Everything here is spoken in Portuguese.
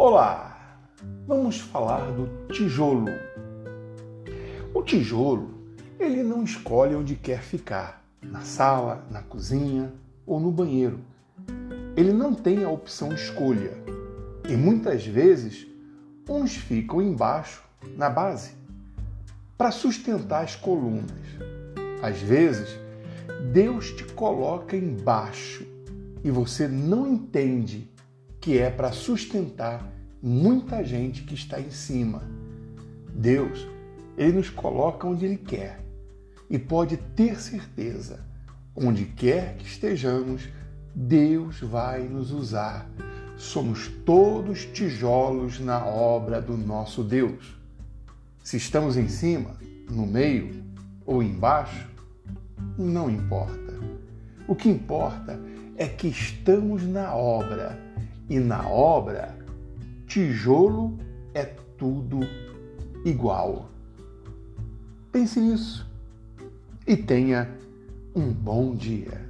Olá! Vamos falar do tijolo. O tijolo, ele não escolhe onde quer ficar, na sala, na cozinha ou no banheiro. Ele não tem a opção escolha. E muitas vezes, uns ficam embaixo, na base, para sustentar as colunas. Às vezes, Deus te coloca embaixo e você não entende que é para sustentar muita gente que está em cima. Deus, ele nos coloca onde ele quer e pode ter certeza, onde quer que estejamos, Deus vai nos usar. Somos todos tijolos na obra do nosso Deus. Se estamos em cima, no meio ou embaixo, não importa. O que importa é que estamos na obra e na obra, tijolo é tudo igual. Pense nisso e tenha um bom dia.